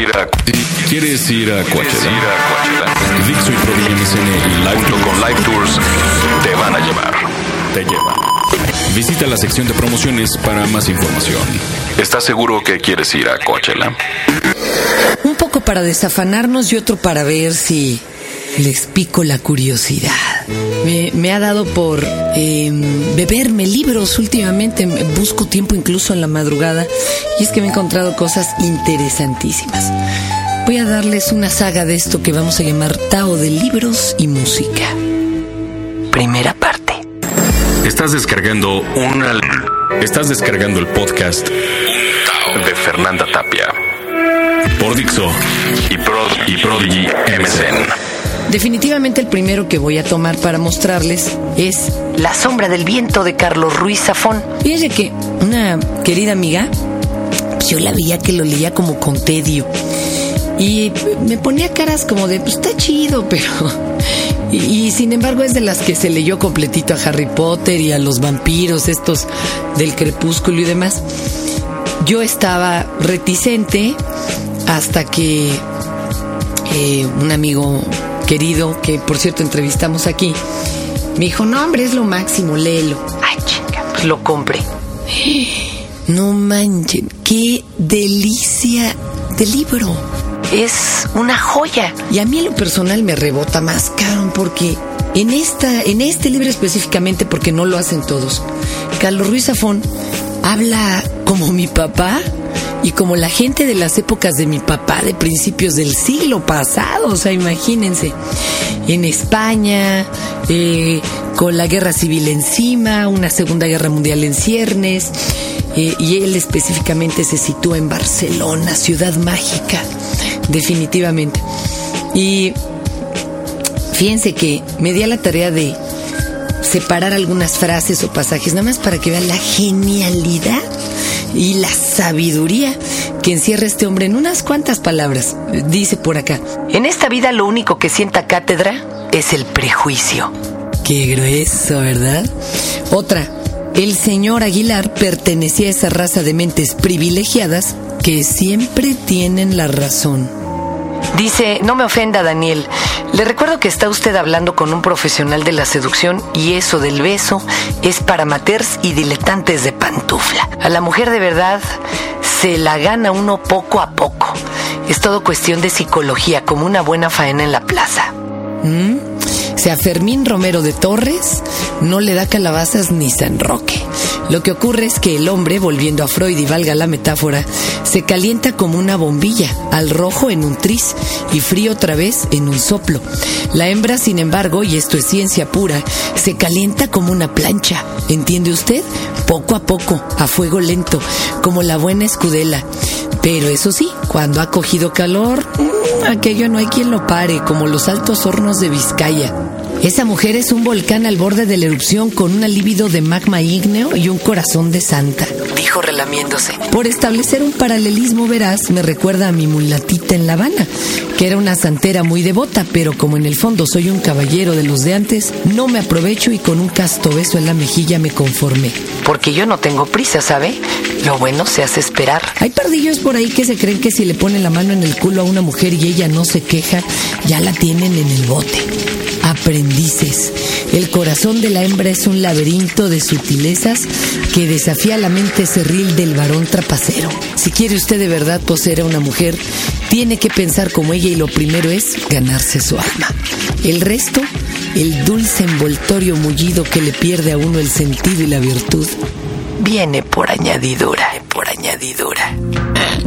ir a ¿Quieres ir a ¿Quieres ir Coachella? Dixo y Prodigy MSN y Live Junto con Live Tours te van a llevar. te llevan. Visita la sección de promociones para más información. ¿Estás seguro que quieres ir a Coachella? Un poco para desafanarnos y otro para ver si les pico la curiosidad. Me, me ha dado por eh, beberme libros últimamente. Me- Busco tiempo incluso en la madrugada y es que me he encontrado cosas interesantísimas. Voy a darles una saga de esto que vamos a llamar Tao de libros y música. Primera parte. Estás descargando Una Estás descargando el podcast de Fernanda Tapia por Dixo. y, Prod y Prodigy MSN. Definitivamente el primero que voy a tomar para mostrarles es La sombra del viento de Carlos Ruiz Zafón. Fíjense que una querida amiga, pues yo la veía que lo leía como con tedio. Y me ponía caras como de, pues está chido, pero... Y, sin embargo es de las que se leyó completito a Harry Potter y a los vampiros, estos del crepúsculo y demás. Yo estaba reticente hasta que eh, un amigo querido, que por cierto entrevistamos aquí, me dijo, no hombre, es lo máximo, léelo. Ay, chinga, pues lo compré. No manchen, qué delicia de libro. Es una joya. Y a mí en lo personal me rebota más, cabrón, porque en esta, en este libro específicamente, porque no lo hacen todos, Carlos Ruiz Zafón habla como mi papá y como la gente de las épocas de mi papá de principios del siglo pasado, o sea, imagínense, en España, eh, con la guerra civil encima, una segunda guerra mundial en ciernes, eh, y él específicamente se sitúa en Barcelona, ciudad mágica, definitivamente. Y fíjense que me di a la tarea de separar algunas frases o pasajes, nada más para que vean la genialidad y la sabiduría que encierra este hombre en unas cuantas palabras. Dice por acá, en esta vida lo único que sienta cátedra es el prejuicio. Qué grueso, ¿verdad? Otra, el señor Aguilar pertenecía a esa raza de mentes privilegiadas que siempre tienen la razón. Dice, no me ofenda Daniel, le recuerdo que está usted hablando con un profesional de la seducción y eso del beso es para amateurs y diletantes de pantufla. A la mujer de verdad se la gana uno poco a poco. Es todo cuestión de psicología, como una buena faena en la plaza. ¿Mm? Si a Fermín Romero de Torres no le da calabazas ni San Roque. Lo que ocurre es que el hombre, volviendo a Freud y valga la metáfora, se calienta como una bombilla, al rojo en un tris y frío otra vez en un soplo. La hembra, sin embargo, y esto es ciencia pura, se calienta como una plancha, ¿entiende usted? Poco a poco, a fuego lento, como la buena escudela. Pero eso sí, cuando ha cogido calor, mm, aquello no hay quien lo pare, como los altos hornos de Vizcaya. Esa mujer es un volcán al borde de la erupción con una libido de magma ígneo y un corazón de santa, dijo relamiéndose. Por establecer un paralelismo veraz, me recuerda a mi mulatita en La Habana, que era una santera muy devota, pero como en el fondo soy un caballero de los de antes, no me aprovecho y con un casto beso en la mejilla me conformé. Porque yo no tengo prisa, ¿sabe? Lo bueno se hace esperar. Hay pardillos por ahí que se creen que si le ponen la mano en el culo a una mujer y ella no se queja, ya la tienen en el bote. Aprendices. El corazón de la hembra es un laberinto de sutilezas que desafía la mente cerril del varón trapacero. Si quiere usted de verdad poseer a una mujer, tiene que pensar como ella y lo primero es ganarse su alma. El resto, el dulce envoltorio mullido que le pierde a uno el sentido y la virtud, viene por añadidura, por añadidura.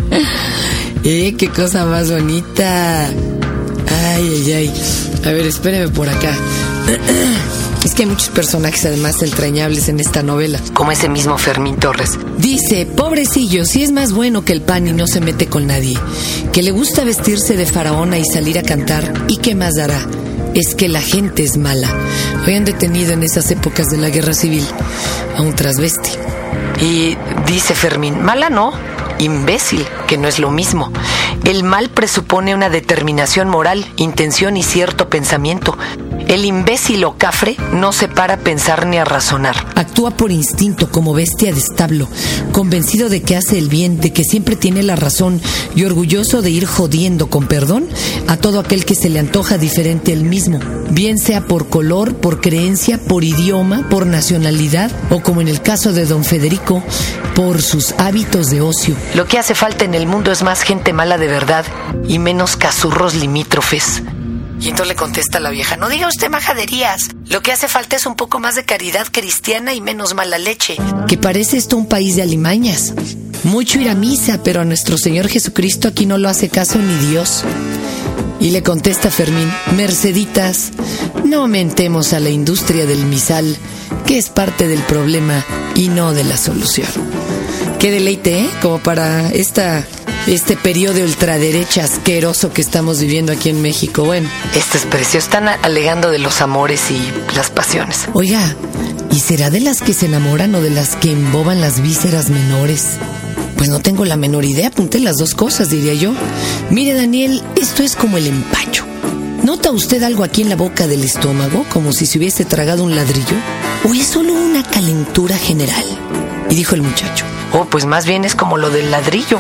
¡Eh, qué cosa más bonita! Ay, ay, ay. A ver, espéreme por acá. Es que hay muchos personajes además entrañables en esta novela. Como ese mismo Fermín Torres. Dice, pobrecillo, si es más bueno que el pan y no se mete con nadie. Que le gusta vestirse de faraona y salir a cantar. ¿Y qué más dará? Es que la gente es mala. Habían detenido en esas épocas de la guerra civil a un transvesti. Y dice Fermín, mala no, imbécil, que no es lo mismo. El mal presupone una determinación moral, intención y cierto pensamiento. El imbécil o cafre no se para a pensar ni a razonar. Actúa por instinto como bestia de establo, convencido de que hace el bien, de que siempre tiene la razón y orgulloso de ir jodiendo con perdón a todo aquel que se le antoja diferente al mismo, bien sea por color, por creencia, por idioma, por nacionalidad o como en el caso de don Federico, por sus hábitos de ocio. Lo que hace falta en el mundo es más gente mala de verdad y menos casurros limítrofes. Y entonces le contesta la vieja, no diga usted majaderías. Lo que hace falta es un poco más de caridad cristiana y menos mala leche. Que parece esto un país de alimañas. Mucho ir a misa, pero a nuestro Señor Jesucristo aquí no lo hace caso ni Dios. Y le contesta Fermín, Merceditas, no aumentemos a la industria del misal, que es parte del problema y no de la solución. Qué deleite, ¿eh? Como para esta este periodo ultraderecha asqueroso que estamos viviendo aquí en México. Bueno. Estos precios están alegando de los amores y las pasiones. Oiga, ¿y será de las que se enamoran o de las que emboban las vísceras menores? Pues no tengo la menor idea, apunté las dos cosas, diría yo. Mire, Daniel, esto es como el empacho. ¿Nota usted algo aquí en la boca del estómago, como si se hubiese tragado un ladrillo? ¿O es solo una calentura general? Y dijo el muchacho. Oh, pues más bien es como lo del ladrillo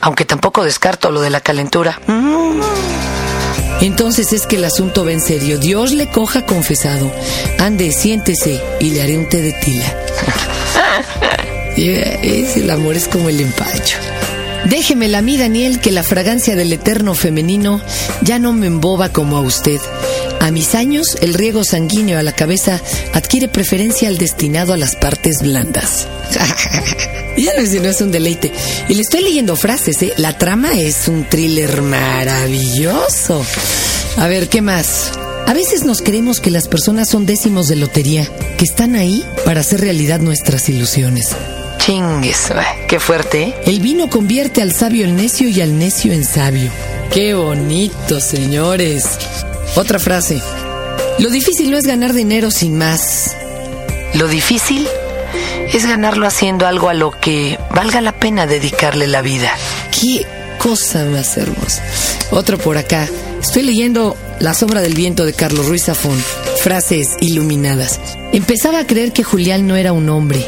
aunque tampoco descarto lo de la calentura. Mm. Entonces es que el asunto va en serio. Dios le coja confesado. Ande, siéntese y le haré un té de tila. el amor es como el empacho. Déjeme a mí, Daniel, que la fragancia del eterno femenino ya no me emboba como a usted. A mis años, el riego sanguíneo a la cabeza adquiere preferencia al destinado a las partes blandas. ya no, no es un deleite. Y le estoy leyendo frases, ¿eh? La trama es un thriller maravilloso. A ver, ¿qué más? A veces nos creemos que las personas son décimos de lotería, que están ahí para hacer realidad nuestras ilusiones. Chingues, qué fuerte, ¿eh? El vino convierte al sabio en necio y al necio en sabio. Qué bonito, señores. Otra frase. Lo difícil no es ganar dinero sin más. Lo difícil es ganarlo haciendo algo a lo que valga la pena dedicarle la vida. Qué cosa más hermosa. Otro por acá. Estoy leyendo La sombra del viento de Carlos Ruiz Zafón. Frases iluminadas. Empezaba a creer que Julián no era un hombre.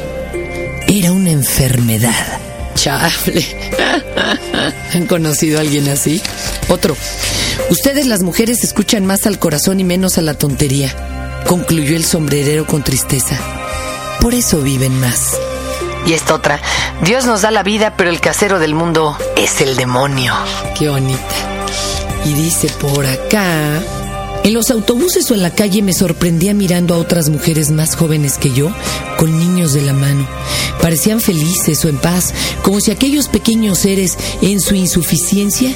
Era una enfermedad. Chable. ¿Han conocido a alguien así? Otro. Ustedes las mujeres escuchan más al corazón y menos a la tontería. Concluyó el sombrerero con tristeza. Por eso viven más. Y esta otra, Dios nos da la vida, pero el casero del mundo es el demonio. Qué bonita. Y dice por acá, en los autobuses o en la calle me sorprendía mirando a otras mujeres más jóvenes que yo, con niños de la mano. Parecían felices o en paz, como si aquellos pequeños seres, en su insuficiencia,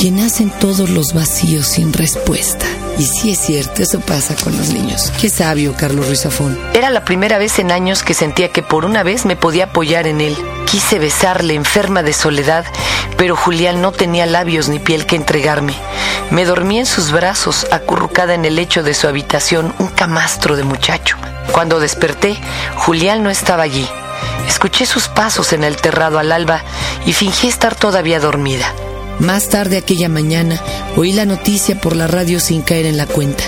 llenasen todos los vacíos sin respuesta. Y sí es cierto, eso pasa con los niños. Qué sabio, Carlos Ruiz Zafón. Era la primera vez en años que sentía que por una vez me podía apoyar en él. Quise besarle, enferma de soledad, pero Julián no tenía labios ni piel que entregarme. Me dormí en sus brazos, acurrucada en el lecho de su habitación, un camastro de muchacho. Cuando desperté, Julián no estaba allí. Escuché sus pasos en el terrado al alba y fingí estar todavía dormida. Más tarde aquella mañana oí la noticia por la radio sin caer en la cuenta.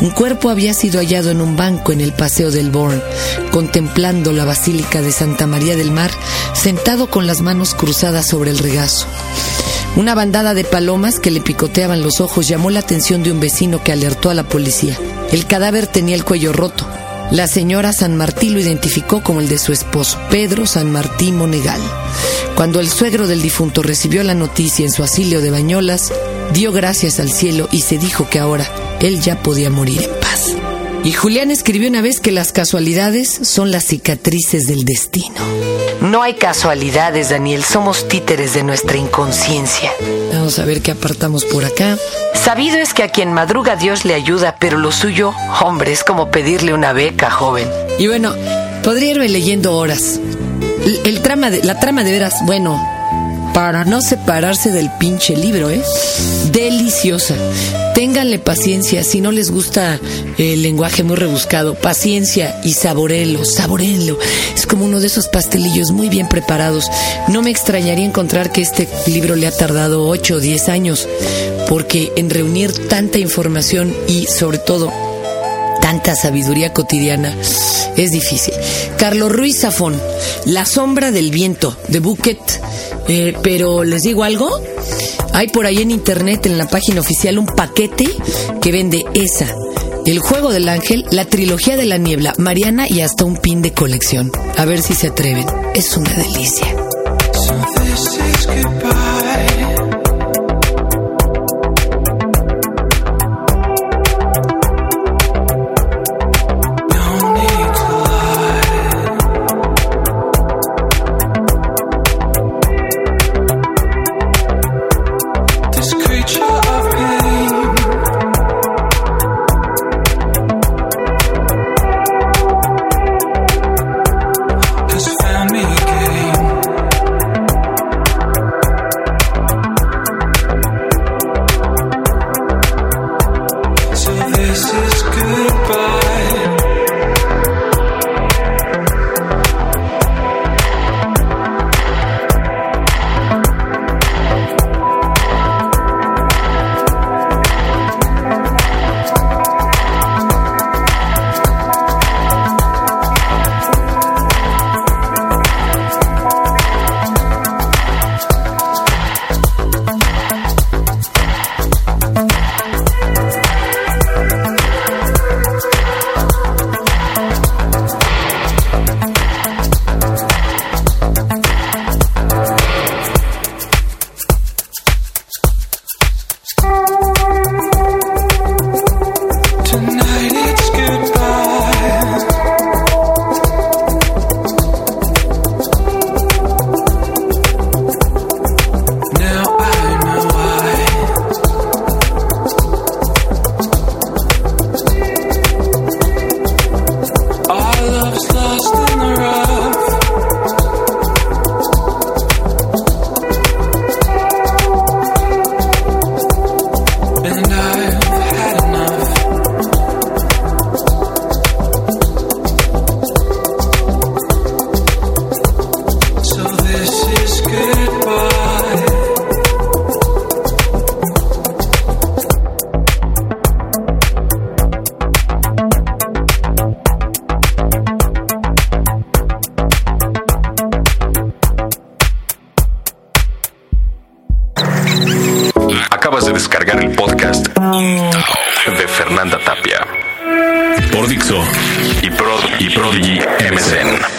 Un cuerpo había sido hallado en un banco en el Paseo del Born, contemplando la Basílica de Santa María del Mar, sentado con las manos cruzadas sobre el regazo. Una bandada de palomas que le picoteaban los ojos llamó la atención de un vecino que alertó a la policía. El cadáver tenía el cuello roto. La señora San Martín lo identificó como el de su esposo, Pedro San Martín Monegal. Cuando el suegro del difunto recibió la noticia en su asilio de Bañolas, dio gracias al cielo y se dijo que ahora él ya podía morir en paz. Y Julián escribió una vez que las casualidades son las cicatrices del destino. No hay casualidades, Daniel, somos títeres de nuestra inconsciencia. Vamos a ver qué apartamos por acá. Sabido es que a quien madruga Dios le ayuda, pero lo suyo, hombre, es como pedirle una beca, joven. Y bueno, podría irme leyendo horas. El, trama de, la trama de veras, bueno, para no separarse del pinche libro, ¿eh? Deliciosa. Ténganle paciencia, si no les gusta el lenguaje muy rebuscado, paciencia y saborenlo, saborenlo. Es como uno de esos pastelillos muy bien preparados. No me extrañaría encontrar que este libro le ha tardado 8 o 10 años, porque en reunir tanta información y sobre todo tanta sabiduría cotidiana es difícil. Carlos Ruiz Zafón, La sombra del viento, de Bucket. Eh, pero les digo algo, hay por ahí en internet, en la página oficial, un paquete que vende esa, El Juego del Ángel, la trilogía de la niebla, Mariana y hasta un pin de colección. A ver si se atreven. Es una delicia. Fernanda Tapia. Por Dixo y, Prod y Prodigy MSN.